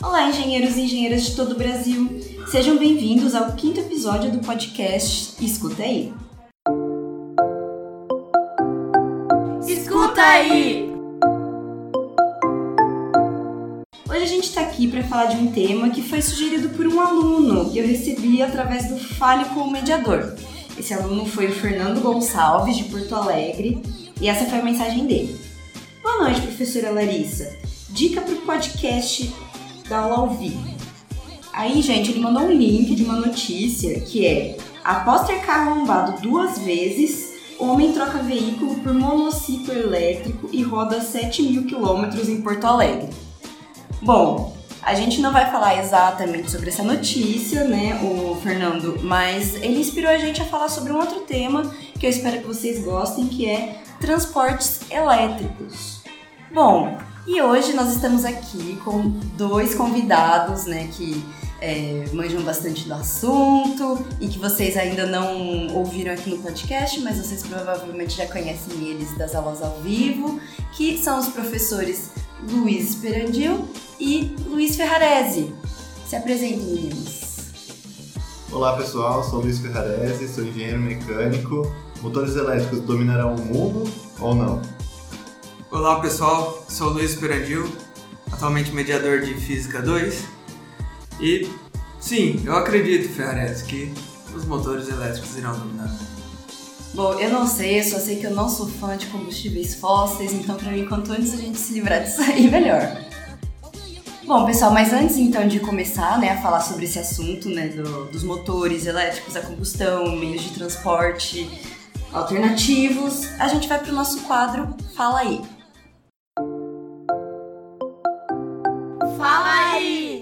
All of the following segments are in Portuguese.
Olá, engenheiros e engenheiras de todo o Brasil. Sejam bem-vindos ao quinto episódio do podcast Escuta aí. Escuta aí! Hoje a gente está aqui para falar de um tema que foi sugerido por um aluno que eu recebi através do Fale com o Mediador. Esse aluno foi o Fernando Gonçalves, de Porto Alegre, e essa foi a mensagem dele. Boa noite, professora Larissa. Dica para o podcast da aula ao vivo. Aí, gente, ele mandou um link de uma notícia que é: após ter carro arrombado duas vezes, homem troca veículo por monociclo elétrico e roda 7 mil quilômetros em Porto Alegre. Bom, a gente não vai falar exatamente sobre essa notícia, né, o Fernando, mas ele inspirou a gente a falar sobre um outro tema que eu espero que vocês gostem, que é transportes elétricos. Bom, e hoje nós estamos aqui com dois convidados, né, que é, manjam bastante do assunto e que vocês ainda não ouviram aqui no podcast, mas vocês provavelmente já conhecem eles das aulas ao vivo, que são os professores Luiz Esperandil e Luiz Ferrarese. Se apresentem, meninos. Olá pessoal, sou Luiz Ferrarese, sou engenheiro mecânico. Motores elétricos dominarão o mundo ou não? Olá pessoal, sou Luiz Esperandil, atualmente mediador de Física 2 e sim, eu acredito, Ferrarese, que os motores elétricos irão dominar. Bom, eu não sei, eu só sei que eu não sou fã de combustíveis fósseis, então para mim, quanto antes a gente se livrar disso aí, melhor. Bom, pessoal, mas antes então de começar né, a falar sobre esse assunto né, do, dos motores elétricos a combustão, meios de transporte alternativos, a gente vai para o nosso quadro Fala aí. Fala aí!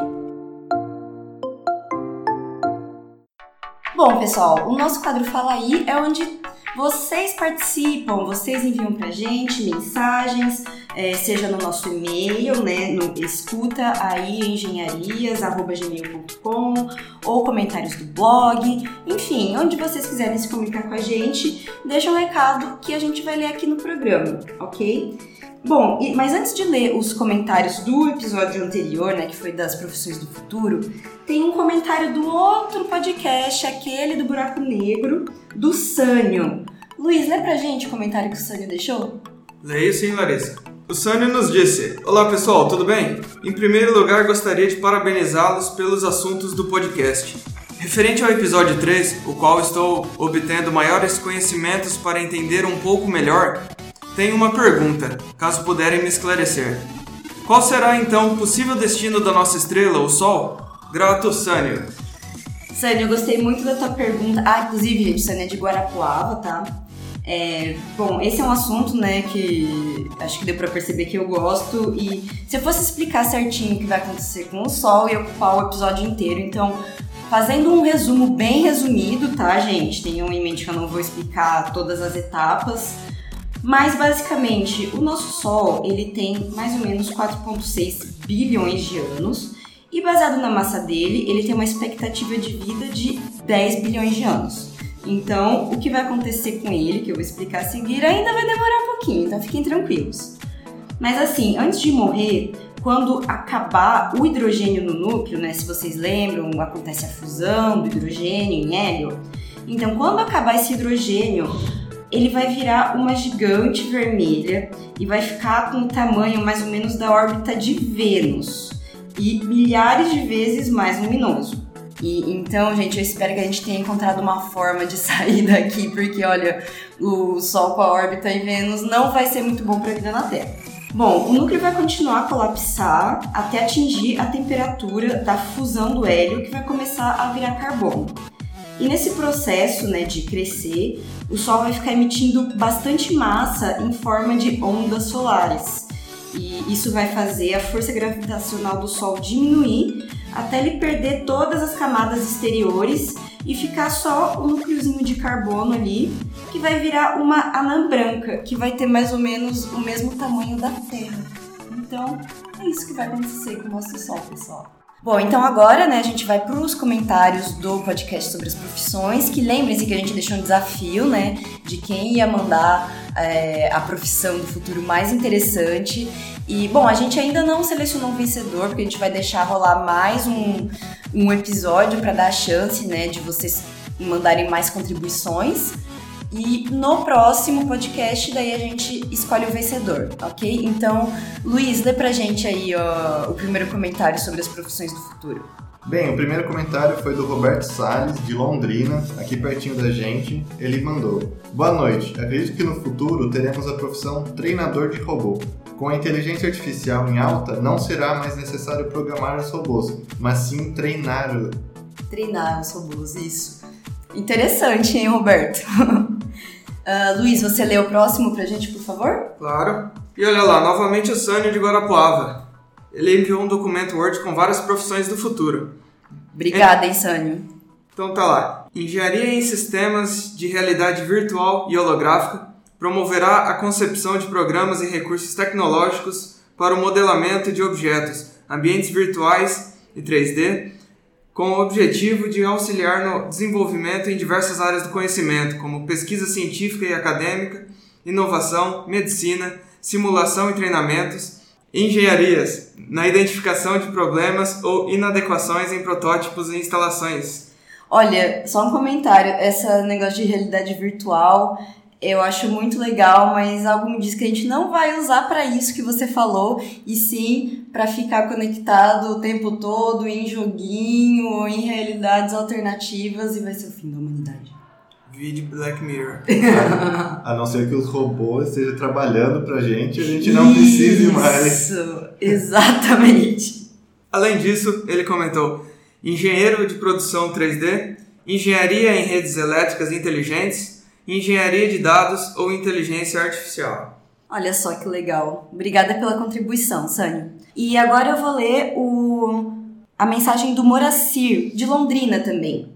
Bom, pessoal, o nosso quadro Fala aí é onde vocês participam, vocês enviam pra gente mensagens, é, seja no nosso e-mail, né, no escuta aí engenharias@gmail.com ou comentários do blog, enfim, onde vocês quiserem se comunicar com a gente, deixa um recado que a gente vai ler aqui no programa, ok? Bom, mas antes de ler os comentários do episódio anterior, né, que foi das profissões do futuro, tem um comentário do outro podcast, aquele do buraco negro, do Sânio. Luiz, lê pra gente o comentário que o Sânio deixou? Leio sim, Larissa. O Sânio nos disse: Olá pessoal, tudo bem? Em primeiro lugar, gostaria de parabenizá-los pelos assuntos do podcast. Referente ao episódio 3, o qual estou obtendo maiores conhecimentos para entender um pouco melhor, tenho uma pergunta, caso puderem me esclarecer. Qual será então o possível destino da nossa estrela, o Sol? Grato, Sânio. Sânio, eu gostei muito da tua pergunta. Ah, inclusive, gente, Sânio é de Guarapuava, tá? É, bom, esse é um assunto, né, que acho que deu pra perceber que eu gosto e se eu fosse explicar certinho o que vai acontecer com o Sol, ia ocupar o episódio inteiro, então fazendo um resumo bem resumido, tá, gente? Tenham em mente que eu não vou explicar todas as etapas, mas basicamente, o nosso Sol, ele tem mais ou menos 4.6 bilhões de anos e baseado na massa dele, ele tem uma expectativa de vida de 10 bilhões de anos. Então, o que vai acontecer com ele, que eu vou explicar a seguir, ainda vai demorar um pouquinho, então fiquem tranquilos. Mas assim, antes de morrer, quando acabar o hidrogênio no núcleo, né, se vocês lembram, acontece a fusão do hidrogênio em hélio. Então, quando acabar esse hidrogênio, ele vai virar uma gigante vermelha e vai ficar com o tamanho mais ou menos da órbita de Vênus e milhares de vezes mais luminoso. E então, gente, eu espero que a gente tenha encontrado uma forma de sair daqui, porque olha, o Sol com a órbita em Vênus não vai ser muito bom para a vida na Terra. Bom, o núcleo vai continuar a colapsar até atingir a temperatura da fusão do hélio, que vai começar a virar carbono. E nesse processo né, de crescer, o Sol vai ficar emitindo bastante massa em forma de ondas solares. E isso vai fazer a força gravitacional do Sol diminuir até ele perder todas as camadas exteriores e ficar só o núcleozinho de carbono ali, que vai virar uma anã branca, que vai ter mais ou menos o mesmo tamanho da Terra. Então, é isso que vai acontecer com o nosso Sol, pessoal. Bom, então agora, né, a gente vai para os comentários do podcast sobre as profissões, que lembrem-se que a gente deixou um desafio, né, de quem ia mandar é, a profissão do futuro mais interessante. E, bom, a gente ainda não selecionou um vencedor, porque a gente vai deixar rolar mais um, um episódio para dar a chance, né, de vocês mandarem mais contribuições. E no próximo podcast, daí a gente escolhe o vencedor, ok? Então, Luiz, lê pra gente aí ó, o primeiro comentário sobre as profissões do futuro. Bem, o primeiro comentário foi do Roberto Salles, de Londrina, aqui pertinho da gente. Ele mandou: Boa noite, acredito que no futuro teremos a profissão treinador de robô. Com a inteligência artificial em alta, não será mais necessário programar os robôs, mas sim treinar. Treinar os robôs, isso. Interessante, hein, Roberto? uh, Luiz, você lê o próximo pra gente, por favor? Claro. E olha lá, novamente o Sânio de Guarapuava. Ele enviou um documento Word com várias profissões do futuro. Obrigada, hein, Sânio. Então tá lá. Engenharia em sistemas de realidade virtual e holográfica promoverá a concepção de programas e recursos tecnológicos para o modelamento de objetos, ambientes virtuais e 3D, com o objetivo de auxiliar no desenvolvimento em diversas áreas do conhecimento, como pesquisa científica e acadêmica, inovação, medicina, simulação e treinamentos, engenharias, na identificação de problemas ou inadequações em protótipos e instalações. Olha, só um comentário, esse negócio de realidade virtual eu acho muito legal, mas algo me diz que a gente não vai usar para isso que você falou, e sim para ficar conectado o tempo todo em joguinho ou em realidades alternativas e vai ser o fim da humanidade. Vídeo Black Mirror. a não ser que os robôs estejam trabalhando pra gente e a gente não isso, precise mais. Isso, exatamente. Além disso, ele comentou: engenheiro de produção 3D, engenharia em redes elétricas inteligentes, engenharia de dados ou inteligência artificial. Olha só que legal. Obrigada pela contribuição, Sânio. E agora eu vou ler o... a mensagem do Moracir, de Londrina também.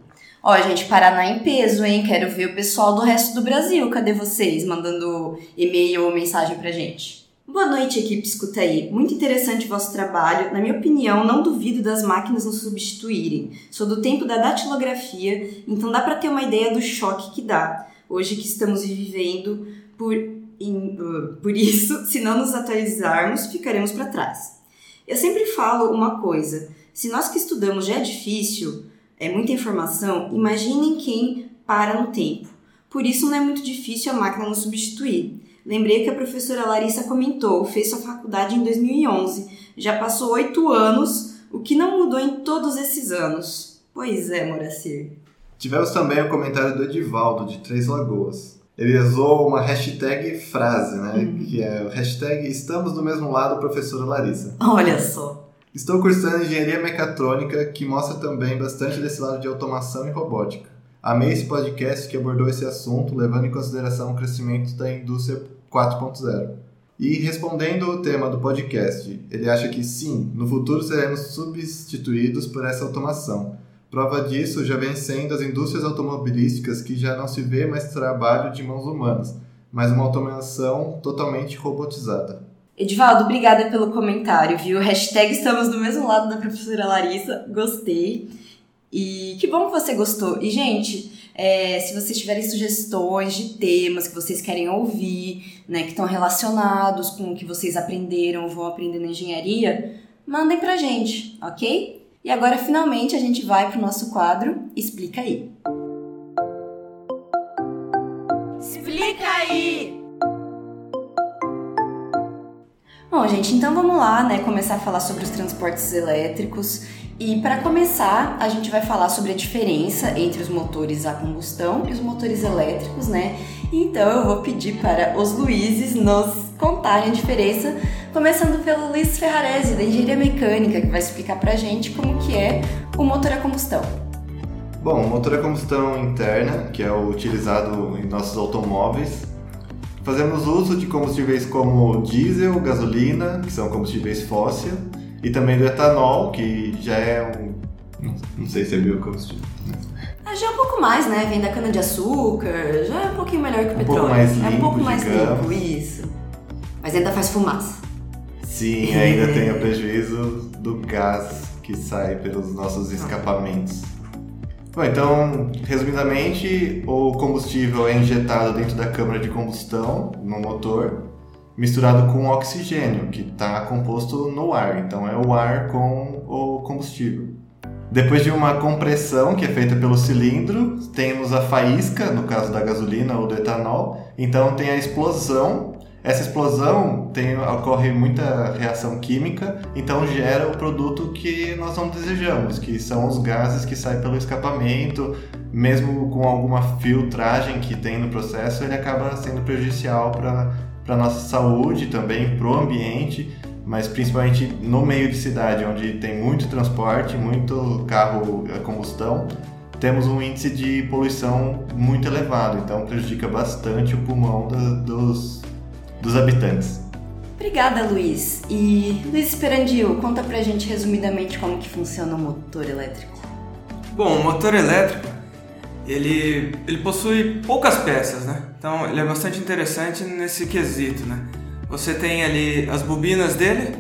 Ó, gente, Paraná em peso, hein? Quero ver o pessoal do resto do Brasil. Cadê vocês? Mandando e-mail ou mensagem pra gente. Boa noite, equipe Escuta aí. Muito interessante o vosso trabalho. Na minha opinião, não duvido das máquinas nos substituírem. Sou do tempo da datilografia, então dá para ter uma ideia do choque que dá hoje que estamos vivendo por, in, uh, por isso, se não nos atualizarmos, ficaremos para trás. Eu sempre falo uma coisa: se nós que estudamos já é difícil, é muita informação, imaginem quem para no tempo. Por isso não é muito difícil a máquina nos substituir. Lembrei que a professora Larissa comentou, fez sua faculdade em 2011, já passou oito anos, o que não mudou em todos esses anos. Pois é, Moracir. Tivemos também o comentário do Edivaldo, de Três Lagoas. Ele usou uma hashtag frase, né? Uhum. Que é o hashtag Estamos do mesmo lado, professora Larissa. Olha só. Estou cursando engenharia mecatrônica, que mostra também bastante desse lado de automação e robótica. Amei esse podcast que abordou esse assunto, levando em consideração o crescimento da indústria 4.0. E respondendo o tema do podcast, ele acha que sim, no futuro seremos substituídos por essa automação Prova disso já vem sendo as indústrias automobilísticas que já não se vê mais trabalho de mãos humanas, mas uma automação totalmente robotizada. Edivaldo, obrigada pelo comentário, viu? Hashtag estamos do mesmo lado da professora Larissa, gostei. E que bom que você gostou. E, gente, é, se vocês tiverem sugestões de temas que vocês querem ouvir, né, que estão relacionados com o que vocês aprenderam ou vão aprender na engenharia, mandem pra gente, ok? E agora finalmente a gente vai para o nosso quadro Explica aí. Explica aí! Bom, gente, então vamos lá, né, começar a falar sobre os transportes elétricos. E para começar, a gente vai falar sobre a diferença entre os motores a combustão e os motores elétricos, né? Então eu vou pedir para os Luizes nos contarem a diferença Começando pelo Luiz Ferrarese, da Engenharia Mecânica, que vai explicar pra gente como que é o motor a combustão. Bom, o motor a combustão interna, que é o utilizado em nossos automóveis, fazemos uso de combustíveis como diesel, gasolina, que são combustíveis fósseis, e também do etanol, que já é um... não sei se é biocombustível. Ah, já é um pouco mais, né? Vem da cana-de-açúcar, já é um pouquinho melhor que o um petróleo. Pouco mais limpo, é um pouco mais digamos. limpo, isso. Mas ainda faz fumaça. Sim, ainda tem o prejuízo do gás que sai pelos nossos escapamentos. Bom, então, resumidamente, o combustível é injetado dentro da câmara de combustão, no motor, misturado com oxigênio, que está composto no ar. Então, é o ar com o combustível. Depois de uma compressão que é feita pelo cilindro, temos a faísca, no caso da gasolina ou do etanol. Então, tem a explosão essa explosão tem, ocorre muita reação química, então gera o produto que nós não desejamos, que são os gases que saem pelo escapamento, mesmo com alguma filtragem que tem no processo, ele acaba sendo prejudicial para a nossa saúde também, para o ambiente, mas principalmente no meio de cidade, onde tem muito transporte, muito carro a combustão, temos um índice de poluição muito elevado, então prejudica bastante o pulmão da, dos dos habitantes. Obrigada, Luiz. E Luiz Esperandil, conta pra gente resumidamente como que funciona o motor elétrico. Bom, o motor elétrico, ele, ele possui poucas peças, né? Então ele é bastante interessante nesse quesito, né? Você tem ali as bobinas dele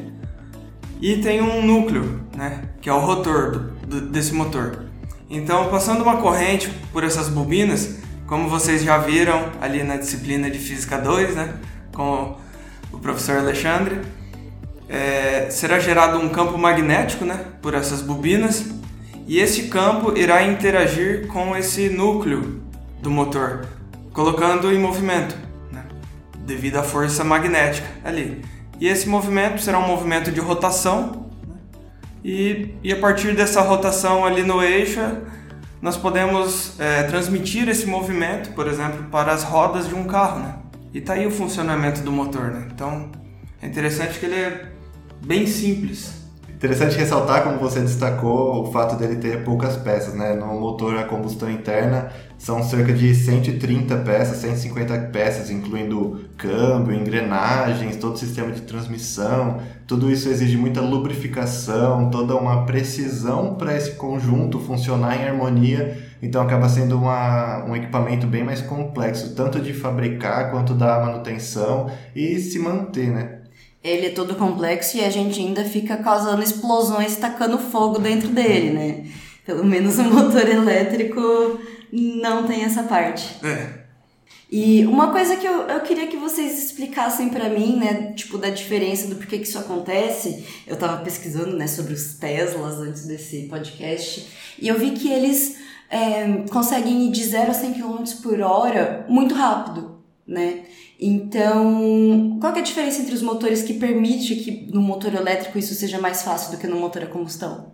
e tem um núcleo, né? Que é o rotor do, do, desse motor. Então, passando uma corrente por essas bobinas, como vocês já viram ali na disciplina de Física 2, né? Com o professor Alexandre. É, será gerado um campo magnético né, por essas bobinas e esse campo irá interagir com esse núcleo do motor, colocando em movimento, né, devido à força magnética ali. E esse movimento será um movimento de rotação, né, e, e a partir dessa rotação ali no eixo, nós podemos é, transmitir esse movimento, por exemplo, para as rodas de um carro. Né? E tá aí o funcionamento do motor, né? Então é interessante que ele é bem simples. Interessante ressaltar, como você destacou, o fato dele ter poucas peças, né? No motor a combustão interna são cerca de 130 peças, 150 peças, incluindo câmbio, engrenagens, todo o sistema de transmissão. Tudo isso exige muita lubrificação, toda uma precisão para esse conjunto funcionar em harmonia então acaba sendo uma, um equipamento bem mais complexo, tanto de fabricar quanto da manutenção e se manter, né? Ele é todo complexo e a gente ainda fica causando explosões, tacando fogo dentro dele, né? Pelo menos o motor elétrico não tem essa parte. É. E uma coisa que eu, eu queria que vocês explicassem para mim, né, tipo, da diferença do porquê que isso acontece. Eu tava pesquisando, né, sobre os Teslas antes desse podcast, e eu vi que eles é, conseguem ir de 0 a 100 km por hora muito rápido, né? Então, qual é a diferença entre os motores que permite que no motor elétrico isso seja mais fácil do que no motor a combustão?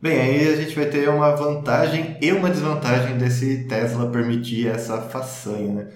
Bem, aí a gente vai ter uma vantagem e uma desvantagem desse Tesla permitir essa façanha, né?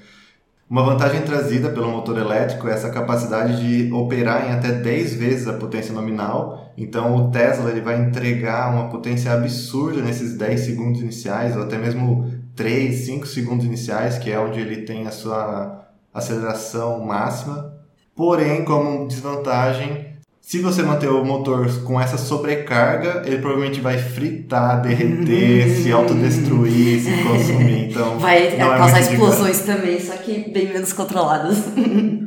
Uma vantagem trazida pelo motor elétrico é essa capacidade de operar em até 10 vezes a potência nominal. Então o Tesla ele vai entregar uma potência absurda nesses 10 segundos iniciais, ou até mesmo 3, 5 segundos iniciais, que é onde ele tem a sua aceleração máxima. Porém, como desvantagem, se você manter o motor com essa sobrecarga, ele provavelmente vai fritar, derreter, se autodestruir, se consumir. Então, vai é causar explosões também, só que bem menos controladas.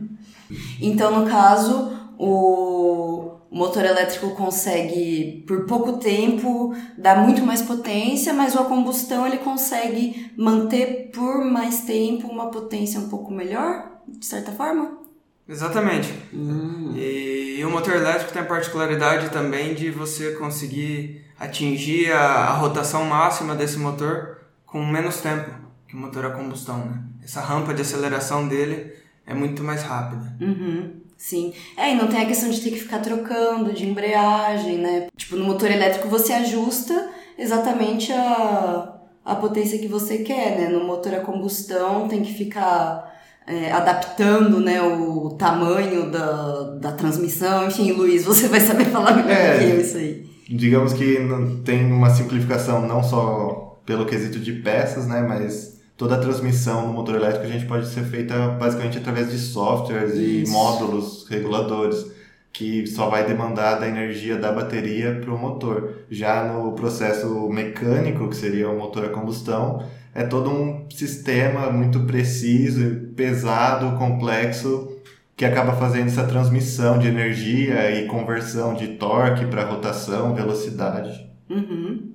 então, no caso, o motor elétrico consegue, por pouco tempo, dar muito mais potência, mas o a combustão ele consegue manter por mais tempo uma potência um pouco melhor, de certa forma? Exatamente. Hum. E, e, o motor elétrico tem a particularidade também de você conseguir atingir a, a, rotação máxima desse motor com menos tempo que o motor a combustão, né? Essa rampa de aceleração dele é muito mais rápida. Uhum. Sim. É, e não tem a questão de ter que ficar trocando de embreagem, né? Tipo, no motor elétrico você ajusta exatamente a, a potência que você quer, né? No motor a combustão tem que ficar é, adaptando né, o tamanho da, da transmissão. Enfim, Luiz, você vai saber falar melhor é, que eu isso aí. Digamos que tem uma simplificação não só pelo quesito de peças, né, mas toda a transmissão no motor elétrico a gente pode ser feita basicamente através de softwares isso. e módulos reguladores que só vai demandar da energia da bateria para o motor. Já no processo mecânico, que seria o motor a combustão, é todo um sistema muito preciso, pesado, complexo, que acaba fazendo essa transmissão de energia e conversão de torque para rotação, velocidade. Uhum.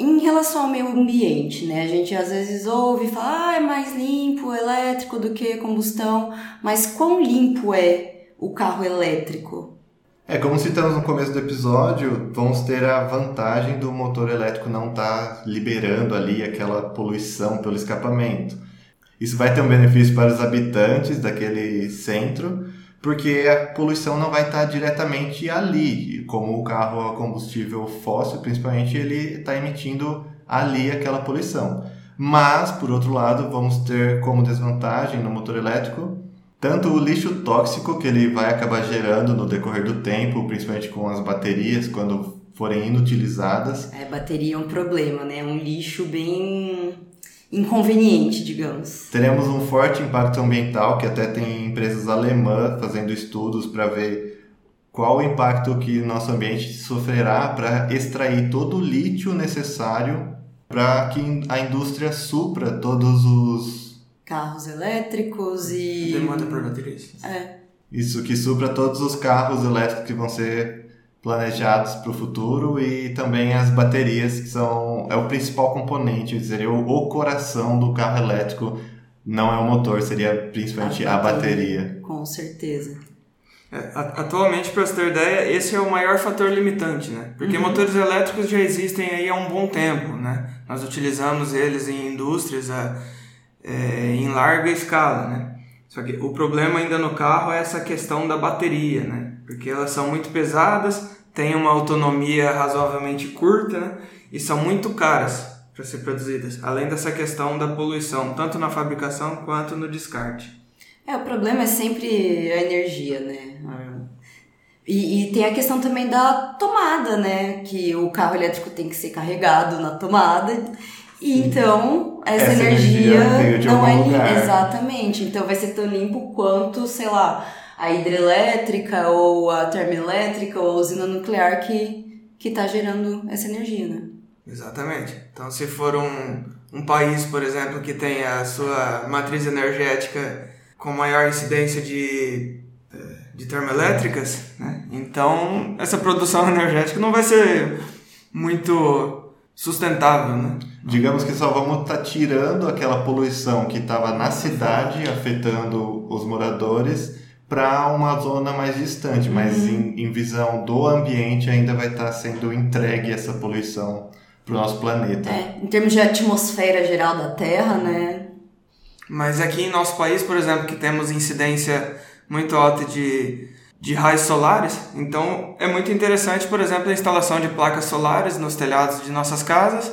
Em relação ao meio ambiente, né? A gente às vezes ouve falar, ah, é mais limpo elétrico do que combustão, mas quão limpo é o carro elétrico? É, como citamos no começo do episódio, vamos ter a vantagem do motor elétrico não estar tá liberando ali aquela poluição pelo escapamento. Isso vai ter um benefício para os habitantes daquele centro, porque a poluição não vai estar diretamente ali, como o carro a combustível fóssil, principalmente, ele está emitindo ali aquela poluição. Mas, por outro lado, vamos ter como desvantagem no motor elétrico tanto o lixo tóxico que ele vai acabar gerando no decorrer do tempo, principalmente com as baterias, quando forem inutilizadas. É, bateria é um problema, né? É um lixo bem inconveniente, digamos. Teremos um forte impacto ambiental, que até tem empresas alemãs fazendo estudos para ver qual o impacto que nosso ambiente sofrerá para extrair todo o lítio necessário para que a indústria supra todos os carros elétricos e. Demanda por baterias. É. Isso que supra todos os carros elétricos que vão ser planejados para o futuro e também as baterias que são é o principal componente, seria o, o coração do carro elétrico, não é o motor, seria principalmente a, a bateria. Com certeza. É, atualmente, para você ter ideia, esse é o maior fator limitante, né? Porque uhum. motores elétricos já existem aí há um bom tempo, né? Nós utilizamos eles em indústrias há é, em larga escala, né? Só que o problema ainda no carro é essa questão da bateria, né? Porque elas são muito pesadas, têm uma autonomia razoavelmente curta né? e são muito caras para ser produzidas. Além dessa questão da poluição, tanto na fabricação quanto no descarte. É, o problema é sempre a energia, né? E, e, tem a questão também da tomada, né? Que o carro elétrico tem que ser carregado na tomada e então, essa, essa energia, energia não é limpa. Exatamente. Então vai ser tão limpo quanto, sei lá, a hidrelétrica ou a termoelétrica ou a usina nuclear que, que tá gerando essa energia, né? Exatamente. Então, se for um, um país, por exemplo, que tem a sua matriz energética com maior incidência de, eh, de termoelétricas, né? então essa produção energética não vai ser muito sustentável, né? Digamos que só vamos estar tá tirando aquela poluição que estava na cidade, afetando os moradores, para uma zona mais distante, uhum. mas em, em, visão do ambiente ainda vai estar tá sendo entregue essa poluição para o nosso planeta. É, em termos de atmosfera geral da Terra, né? Mas aqui em nosso país, por exemplo, que temos incidência muito alta de de raios solares. Então é muito interessante, por exemplo, a instalação de placas solares nos telhados de nossas casas.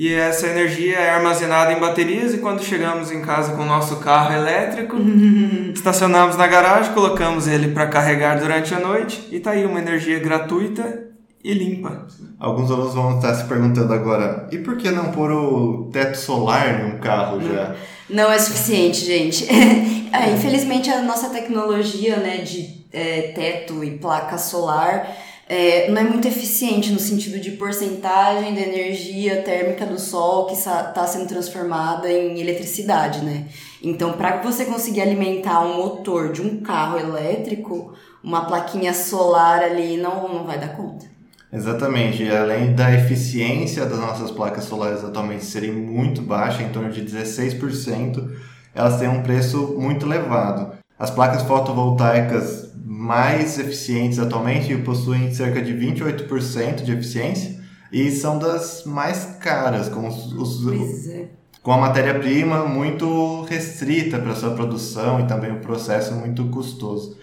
E essa energia é armazenada em baterias e quando chegamos em casa com o nosso carro elétrico, estacionamos na garagem, colocamos ele para carregar durante a noite e tá aí uma energia gratuita e limpa. Alguns alunos vão estar se perguntando agora, e por que não pôr o teto solar em um carro já? Não é suficiente, gente. é, infelizmente a nossa tecnologia né, de é, teto e placa solar é, não é muito eficiente no sentido de porcentagem da energia térmica do sol que está sendo transformada em eletricidade, né? Então, para você conseguir alimentar um motor de um carro elétrico, uma plaquinha solar ali não, não vai dar conta. Exatamente, e além da eficiência das nossas placas solares atualmente serem muito baixa, em torno de 16%, elas têm um preço muito elevado. As placas fotovoltaicas mais eficientes atualmente possuem cerca de 28% de eficiência e são das mais caras, com, os, os é. com a matéria-prima muito restrita para sua produção e também o processo muito custoso.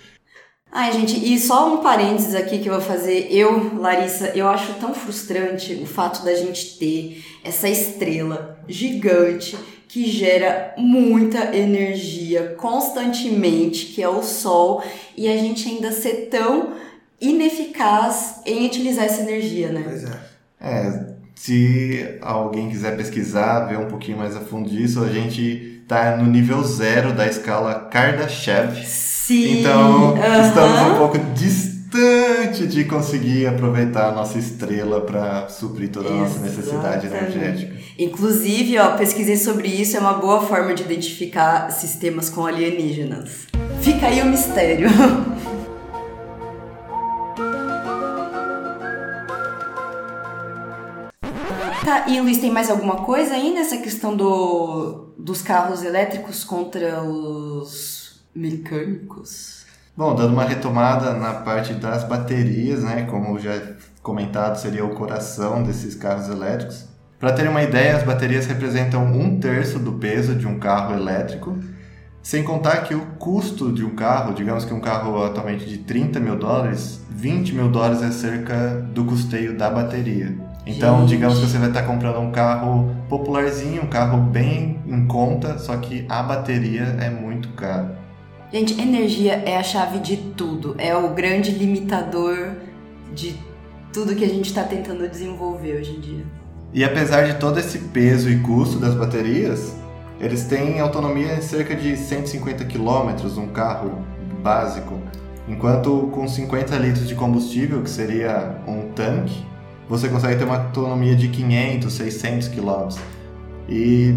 Ai, gente, e só um parênteses aqui que eu vou fazer. Eu, Larissa, eu acho tão frustrante o fato da gente ter essa estrela gigante que gera muita energia constantemente, que é o sol, e a gente ainda ser tão ineficaz em utilizar essa energia, né? Pois é. É, se alguém quiser pesquisar, ver um pouquinho mais a fundo disso, a gente tá no nível zero da escala Kardashev. Sim. Então, uh -huh. estamos um pouco distantes bastante de conseguir aproveitar a nossa estrela para suprir toda a nossa necessidade energética. Inclusive, ó, pesquisei sobre isso, é uma boa forma de identificar sistemas com alienígenas. Fica aí o mistério. Tá, e Luiz, tem mais alguma coisa aí nessa questão do, dos carros elétricos contra os mecânicos? Bom, dando uma retomada na parte das baterias, né? Como já comentado, seria o coração desses carros elétricos. Para terem uma ideia, as baterias representam um terço do peso de um carro elétrico, sem contar que o custo de um carro, digamos que um carro atualmente de 30 mil dólares, 20 mil dólares é cerca do custeio da bateria. Então, Gente. digamos que você vai estar comprando um carro popularzinho, um carro bem em conta, só que a bateria é muito cara. Gente, energia é a chave de tudo. É o grande limitador de tudo que a gente está tentando desenvolver hoje em dia. E apesar de todo esse peso e custo das baterias, eles têm autonomia em cerca de 150 km, um carro básico. Enquanto com 50 litros de combustível, que seria um tanque, você consegue ter uma autonomia de 500, 600 km. E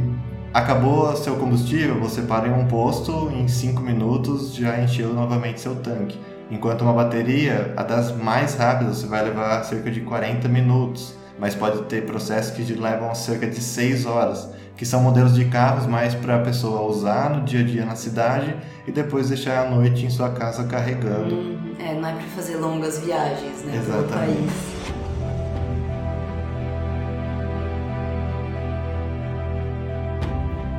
acabou seu combustível, você para em um posto, em 5 minutos já encheu novamente seu tanque. Enquanto uma bateria, a das mais rápidas, você vai levar cerca de 40 minutos, mas pode ter processos que levam cerca de 6 horas, que são modelos de carros mais para a pessoa usar no dia a dia na cidade e depois deixar à noite em sua casa carregando. Uhum. É, não é pra fazer longas viagens, né? Exatamente.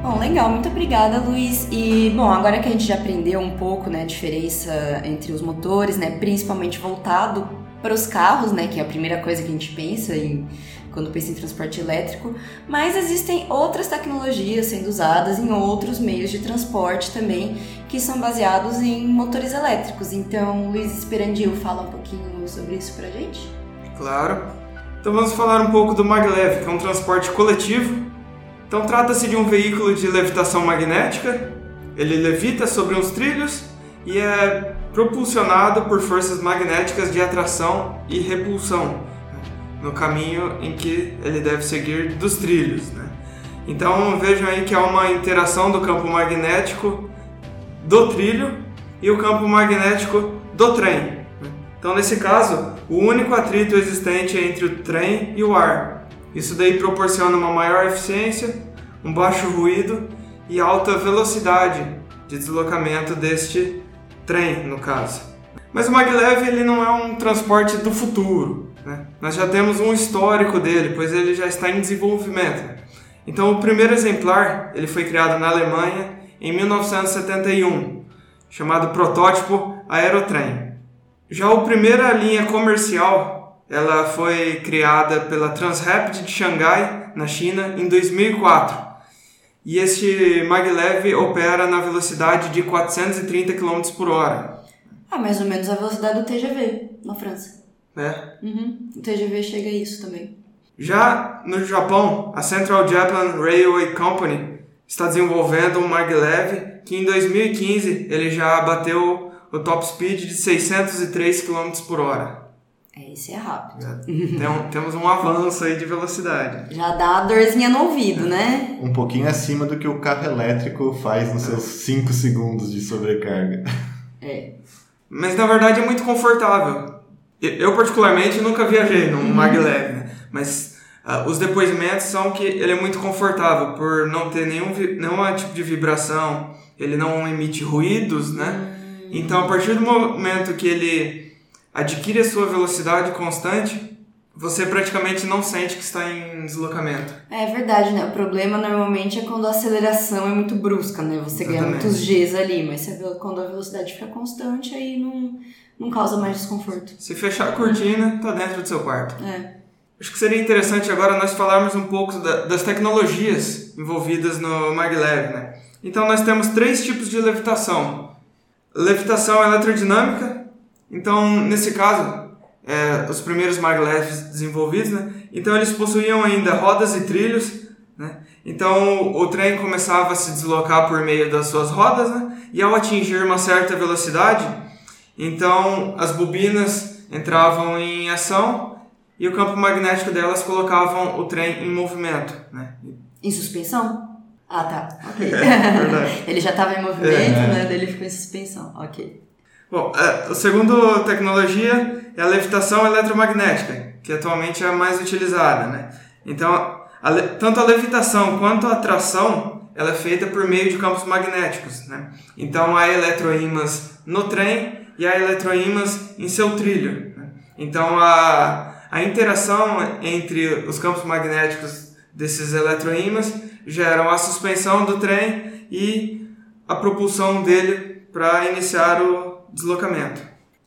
Bom, legal, muito obrigada, Luiz. E, bom, agora que a gente já aprendeu um pouco, né, a diferença entre os motores, né, principalmente voltado para os carros, né, que é a primeira coisa que a gente pensa em quando pensa em transporte elétrico, mas existem outras tecnologias sendo usadas em outros meios de transporte também, que são baseados em motores elétricos. Então, Luiz Esperandil, fala um pouquinho sobre isso pra gente. Claro. Então vamos falar um pouco do maglev, que é um transporte coletivo. Então trata-se de um veículo de levitação magnética. Ele levita sobre uns trilhos e é propulsionado por forças magnéticas de atração e repulsão no caminho em que ele deve seguir dos trilhos. Né? Então vejam aí que há uma interação do campo magnético do trilho e o campo magnético do trem. né? Então, nesse caso, o único atrito existente é entre o trem e o ar. Isso daí proporciona uma maior eficiência, um baixo ruído e alta velocidade de deslocamento deste trem, no caso. Mas o maglev ele não é um transporte do futuro. né? Nós já temos um histórico dele, pois ele já está em desenvolvimento. Então, o primeiro exemplar ele foi criado na Alemanha em 1971, chamado protótipo Aerotrem. Já a primeira linha comercial, ela foi criada pela Transrapid de Xangai, na China, em 2004. E este maglev opera na velocidade de 430 km por hora. Ah, mais ou menos a velocidade do TGV na França. Né? Uhum. O TGV chega a isso também. Já no Japão, a Central Japan Railway Company está desenvolvendo um maglev que em 2015 ele já bateu o top speed de 603 km por hora. É, esse é rápido. Tem- temos um avanço aí de velocidade. Já dá uma dorzinha no ouvido, né? Um pouquinho acima do que o carro elétrico faz nos seus 5 segundos de sobrecarga. É. Mas na verdade é muito confortável. Eu, particularmente nunca viajei num maglev, né? mas ah, os depoimentos são que ele é muito confortável por não ter nenhum, nenhum tipo de vibração, ele não emite ruídos, né? Então a partir do momento que ele adquire a sua velocidade constante, você praticamente não sente que está em deslocamento. É verdade, né? O problema normalmente é quando a aceleração é muito brusca, né? Você ganha Exatamente. muitos Gs ali, mas quando a velocidade fica constante, aí não, não causa mais desconforto. Se fechar a cortina, está dentro do seu quarto. É. Acho que seria interessante agora nós falarmos um pouco da- das tecnologias envolvidas no maglev, né? Então nós temos três tipos de levitação. Levitação eletrodinâmica. Então, nesse caso, é, os primeiros maglevs desenvolvidos, né? Então eles possuíam ainda rodas e trilhos, né? Então o trem começava a se deslocar por meio das suas rodas, né? E ao atingir uma certa velocidade, então as bobinas entravam em ação e o campo magnético delas colocavam o trem em movimento, né? Em suspensão? Ah, tá. Ok. verdade. ele já estava em movimento, É. né? Daí ele ficou em suspensão. Ok. Bom, é, a segunda tecnologia é a levitação eletromagnética, que atualmente é a mais utilizada, né? Então, a tanto a levitação quanto a tração ela é feita por meio de campos magnéticos. Né? Então há eletroímãs no trem e há eletroímãs em seu trilho. né? Então a, a interação entre os campos magnéticos desses eletroímãs geram a suspensão do trem e a propulsão dele para iniciar o deslocamento.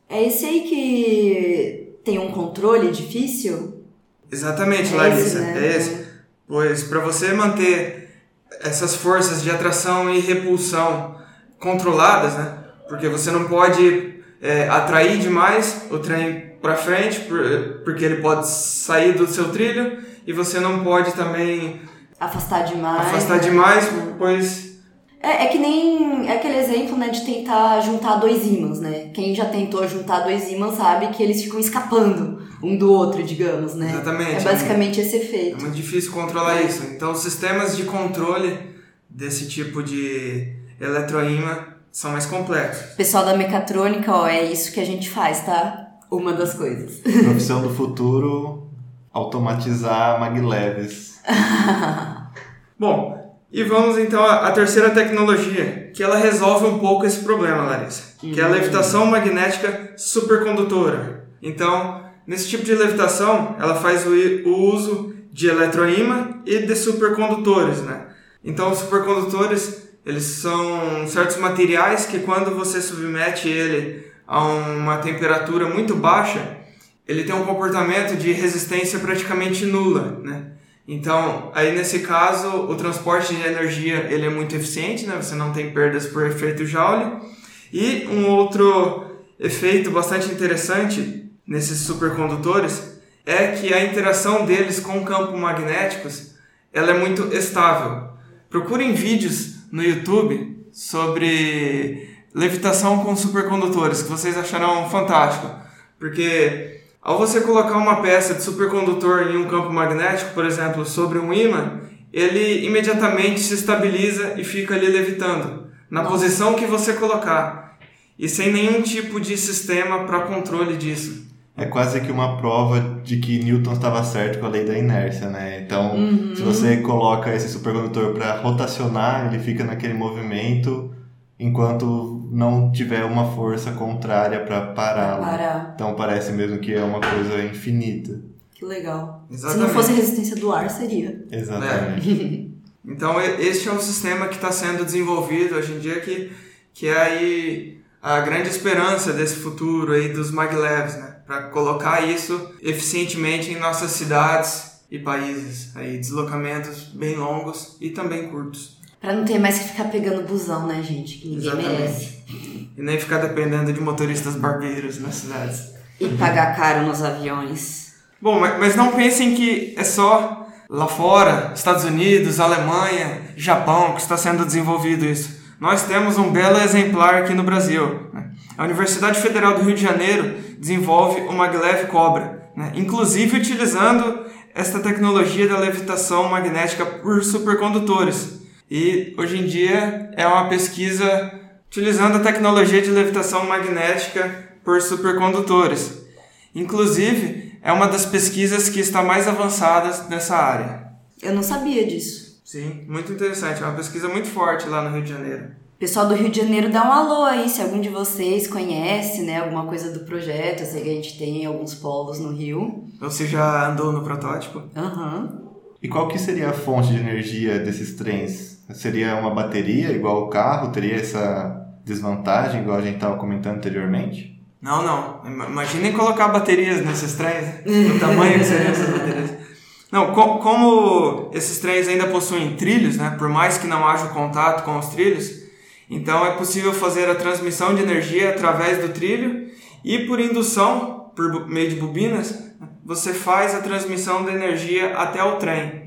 É esse aí que tem um controle difícil? Exatamente, É Larissa, esse, né? é esse. Pois para você manter essas forças de atração e repulsão controladas, né? Porque você não pode é, atrair demais o trem para frente, por- porque ele pode sair do seu trilho, e você não pode também Afastar demais. afastar né? demais, pois É, é que nem aquele exemplo, né, de tentar juntar dois ímãs, né? Quem já tentou juntar dois ímãs sabe que eles ficam escapando um do outro, digamos, né? Exatamente. É basicamente esse é efeito. muito difícil controlar isso. Então, os sistemas de controle desse tipo de eletroímã são mais complexos. Pessoal da mecatrônica, ó, é isso que a gente faz, tá? Uma das coisas. Profissão do futuro, automatizar magleves. Bom, e vamos então à à terceira tecnologia, que ela resolve um pouco esse problema, Larissa, que é a levitação magnética supercondutora. Então, nesse tipo de levitação, ela faz o, o uso de eletroímã e de supercondutores, né? Então, os supercondutores, eles são certos materiais que quando você submete ele a uma temperatura muito baixa, ele tem um comportamento de resistência praticamente nula, né? Então, aí nesse caso, o transporte de energia ele é muito eficiente, né? Você não tem perdas por efeito Joule. E um outro efeito bastante interessante nesses supercondutores é que a interação deles com campos magnéticos ela é muito estável. Procurem vídeos no YouTube sobre levitação com supercondutores, que vocês acharão fantástico. Porque ao você colocar uma peça de supercondutor em um campo magnético, por exemplo, sobre um ímã, ele imediatamente se estabiliza e fica ali levitando, na Nossa. posição que você colocar, e sem nenhum tipo de sistema para controle disso. É quase que uma prova de que Newton estava certo com a lei da inércia, né? Então, Uhum. se você coloca esse supercondutor para rotacionar, ele fica naquele movimento enquanto não tiver uma força contrária para pará-lo. Parar. Então parece mesmo que é uma coisa infinita. Que legal. Se Exatamente. não fosse a resistência do ar, seria. Exatamente. Então e- este é um sistema que está sendo desenvolvido hoje em dia que, que é aí a grande esperança desse futuro aí dos maglevs, né? Para colocar isso eficientemente em nossas cidades e países, aí deslocamentos bem longos e também curtos. Pra não ter mais que ficar pegando busão, né, gente? Que ninguém Exatamente. merece. E nem ficar dependendo de motoristas barbeiros nas cidades. E pagar caro nos aviões. Bom, mas, não pensem que é só lá fora, Estados Unidos, Alemanha, Japão, que está sendo desenvolvido isso. Nós temos um belo exemplar aqui no Brasil. né? A Universidade Federal do Rio de Janeiro desenvolve o maglev Cobra, né? inclusive utilizando esta tecnologia da levitação magnética por supercondutores. E hoje em dia é uma pesquisa utilizando a tecnologia de levitação magnética por supercondutores. Inclusive, é uma das pesquisas que está mais avançadas nessa área. Eu não sabia disso. Sim, muito interessante. É uma pesquisa muito forte lá no Rio de Janeiro. Pessoal do Rio de Janeiro, dá um alô aí, se algum de vocês conhece, né, alguma coisa do projeto. Eu sei que a gente tem alguns polos no Rio. Você já andou no protótipo? Aham. E qual que seria a fonte de energia desses trens? Seria uma bateria igual o carro? Teria essa desvantagem igual a gente estava comentando anteriormente? Não, não. Ima- Imaginem colocar baterias nesses trens. O tamanho que seriam essas baterias. Não, co- como esses trens ainda possuem trilhos, né? Por mais que não haja contato com os trilhos, então é possível fazer a transmissão de energia através do trilho e por indução, por meio de bobinas, você faz a transmissão da energia até o trem.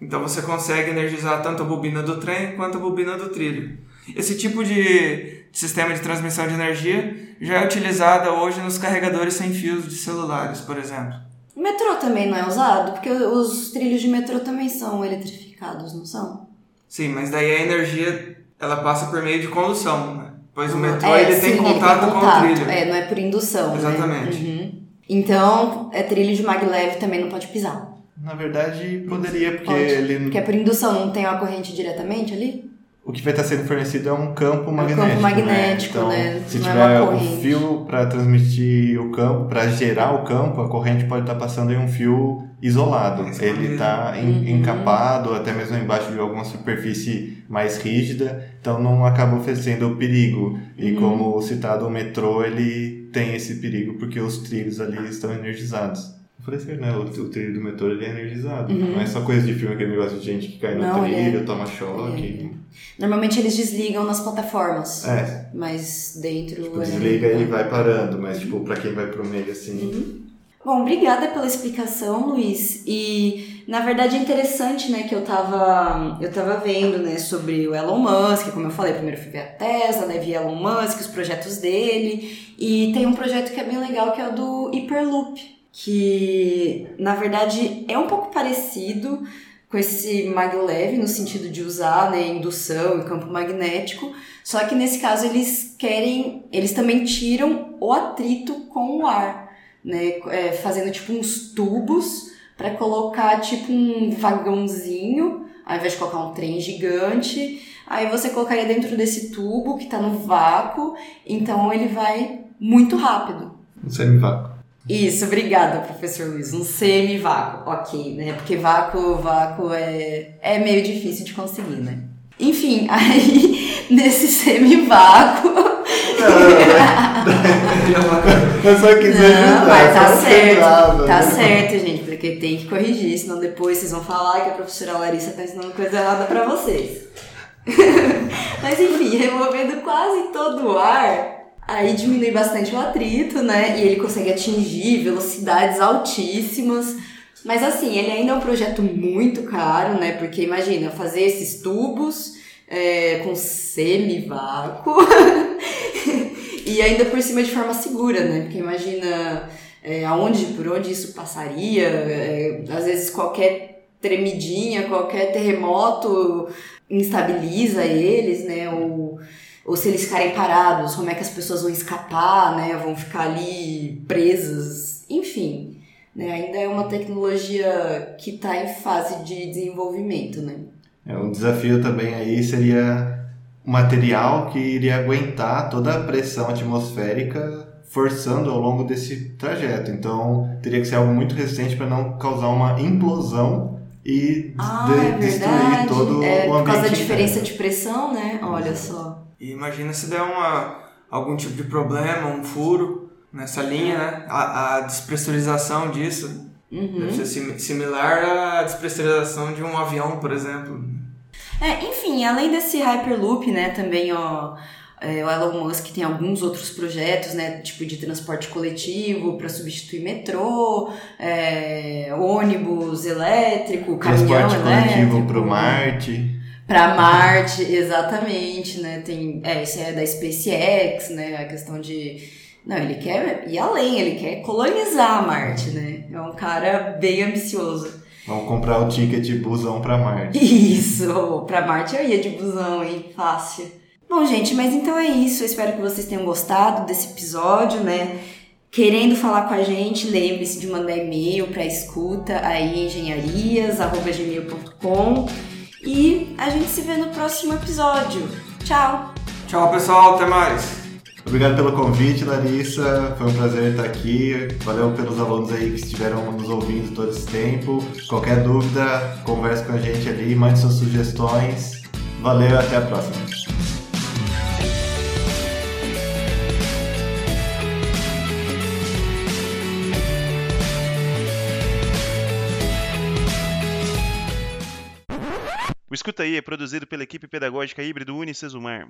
Então você consegue energizar tanto a bobina do trem quanto a bobina do trilho. Esse tipo de sistema de transmissão de energia já é utilizado hoje nos carregadores sem fios de celulares, por exemplo. O metrô também não é usado? Porque os trilhos de metrô também são eletrificados, não são? Sim, mas daí a energia ela passa por meio de condução, né? Pois o metrô É, ele sim, tem contato com o trilho. É, não é por indução, Exatamente. né? Uhum. Então, é trilho de maglev também não pode pisar. Na verdade, poderia, porque Pode. ele. Porque é por indução, não tem uma corrente diretamente ali? O que vai estar sendo fornecido é um campo um magnético. campo magnético, né? né? Então, se Não é tiver o corrente. fio para transmitir o campo, para gerar o campo, a corrente pode estar passando em um fio isolado. Ele está Uhum. encapado, até mesmo embaixo de alguma superfície mais rígida, então não acaba oferecendo o perigo. E Uhum. como citado, o metrô ele tem esse perigo porque os trilhos ali estão energizados. Certo, né? O, o trilho do metrô ele é energizado. Uhum. Não é só coisa de filme, aquele negócio de gente que cai no Não, ele é- trilho, toma choque. Normalmente eles desligam nas plataformas. É, Mas dentro. Tipo, é- desliga e vai parando, mas tipo, pra quem vai pro meio assim. Bom, obrigada pela explicação, Luiz. E na verdade é interessante, né, que eu tava, eu tava vendo, né, sobre o Elon Musk, como eu falei, primeiro fui ver a Tesla, né, vi Elon Musk, os projetos dele, e tem um projeto que é bem legal que é o do Hyperloop, que na verdade é um pouco parecido com esse maglev no sentido de usar, né, indução e campo magnético, só que nesse caso eles querem, eles também tiram o atrito com o ar né, é, fazendo tipo uns tubos para colocar tipo um vagãozinho, ao invés de colocar um trem gigante, aí você colocaria dentro desse tubo que tá no vácuo, então ele vai muito rápido. Um semivácuo. Isso, obrigada, professor Luiz. Um semi-vácuo, ok, né? Porque vácuo, vácuo é, é meio difícil de conseguir, né? Enfim, aí nesse semi-vácuo Eu só quis Não, mas tá certo. precisava, Tá né? certo, gente, porque tem que corrigir, senão depois vocês vão falar que a professora Larissa tá ensinando coisa errada pra vocês. mas enfim, removendo quase todo o ar, aí diminui bastante o atrito, né? E ele consegue atingir velocidades altíssimas. Mas assim, ele ainda é um projeto muito caro, né? Porque imagina, fazer esses tubos é, com semivácuo e ainda por cima de forma segura, né? Porque imagina é, aonde, por onde isso passaria, é, às vezes qualquer tremidinha, qualquer terremoto instabiliza eles, né? Ou, ou se eles ficarem parados, como é que as pessoas vão escapar, né? Vão ficar ali presas, enfim. Né? Ainda é uma tecnologia que está em fase de desenvolvimento, né? É, um desafio também aí seria um material que iria aguentar toda a pressão atmosférica forçando ao longo desse trajeto. Então teria que ser algo muito resistente para não causar uma implosão e Ah, de- é destruir todo é, o por causa da ambiente. diferença de pressão, né? Olha só. E imagina se der uma, algum tipo de problema, um furo nessa linha, né? A, a despressurização disso Uhum. deve ser sim- similar à despressurização de um avião, por exemplo. É, enfim, além desse Hyperloop, né, também ó, é, o Elon Musk tem alguns outros projetos, né, tipo de transporte coletivo para substituir metrô, é, ônibus elétrico, caminhão Transporte elétrico. coletivo para Marte. Pra Marte, exatamente, né? Tem, é, isso é da SpaceX, né? A questão de. Não, ele quer ir além, ele quer colonizar Marte, né? É um cara bem ambicioso. Vamos comprar o ticket busão para Marte. Isso! Pra Marte eu ia de busão, hein? Fácil. Bom, gente, mas então é isso. Eu espero que vocês tenham gostado desse episódio, né? Querendo falar com a gente, lembre-se de mandar e-mail para escuta aí engenharias@gmail.com e a gente se vê no próximo episódio. Tchau. Tchau, pessoal, até mais! Obrigado pelo convite, Larissa. Foi um prazer estar aqui. Valeu pelos alunos aí que estiveram nos ouvindo todo esse tempo. Qualquer dúvida, converse com a gente ali, mande suas sugestões. Valeu até a próxima. O Escuta Aí é produzido pela equipe pedagógica híbrido Unicesumar.